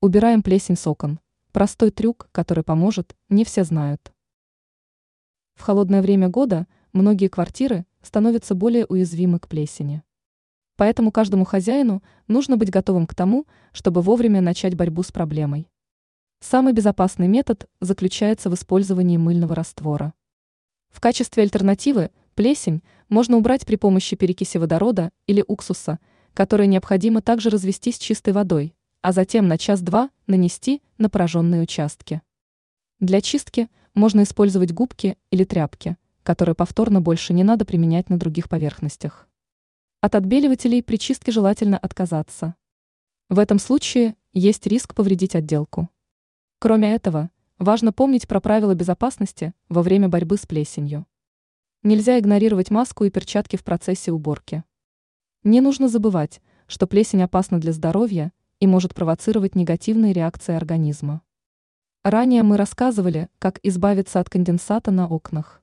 Убираем плесень с окон. Простой трюк, который поможет, не все знают. В холодное время года многие квартиры становятся более уязвимы к плесени. Поэтому каждому хозяину нужно быть готовым к тому, чтобы вовремя начать борьбу с проблемой. Самый безопасный метод заключается в использовании мыльного раствора. В качестве альтернативы плесень можно убрать при помощи перекиси водорода или уксуса, который необходимо также развести с чистой водой, а затем на час-два нанести на пораженные участки. Для чистки можно использовать губки или тряпки, которые повторно больше не надо применять на других поверхностях. От отбеливателей при чистке желательно отказаться. В этом случае есть риск повредить отделку. Кроме этого, важно помнить про правила безопасности во время борьбы с плесенью. Нельзя игнорировать маску и перчатки в процессе уборки. Не нужно забывать, что плесень опасна для здоровья и может провоцировать негативные реакции организма. Ранее мы рассказывали, как избавиться от конденсата на окнах.